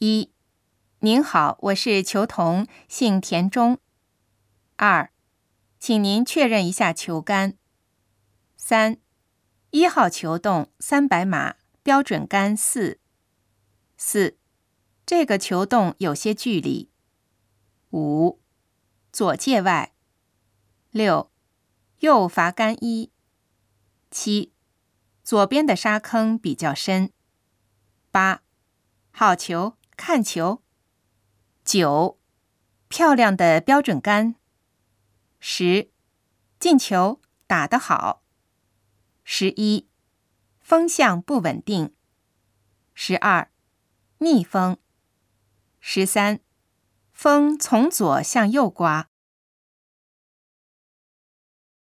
一，您好，我是球童，姓田中。二，请您确认一下球杆。三，一号球洞三百码，标准杆四。四，这个球洞有些距离。五，左界外。六，右罚杆一。七，左边的沙坑比较深。八，好球，看球。九，漂亮的标准杆。十，进球，打得好。十一，风向不稳定。十二，逆风。十三，风从左向右刮。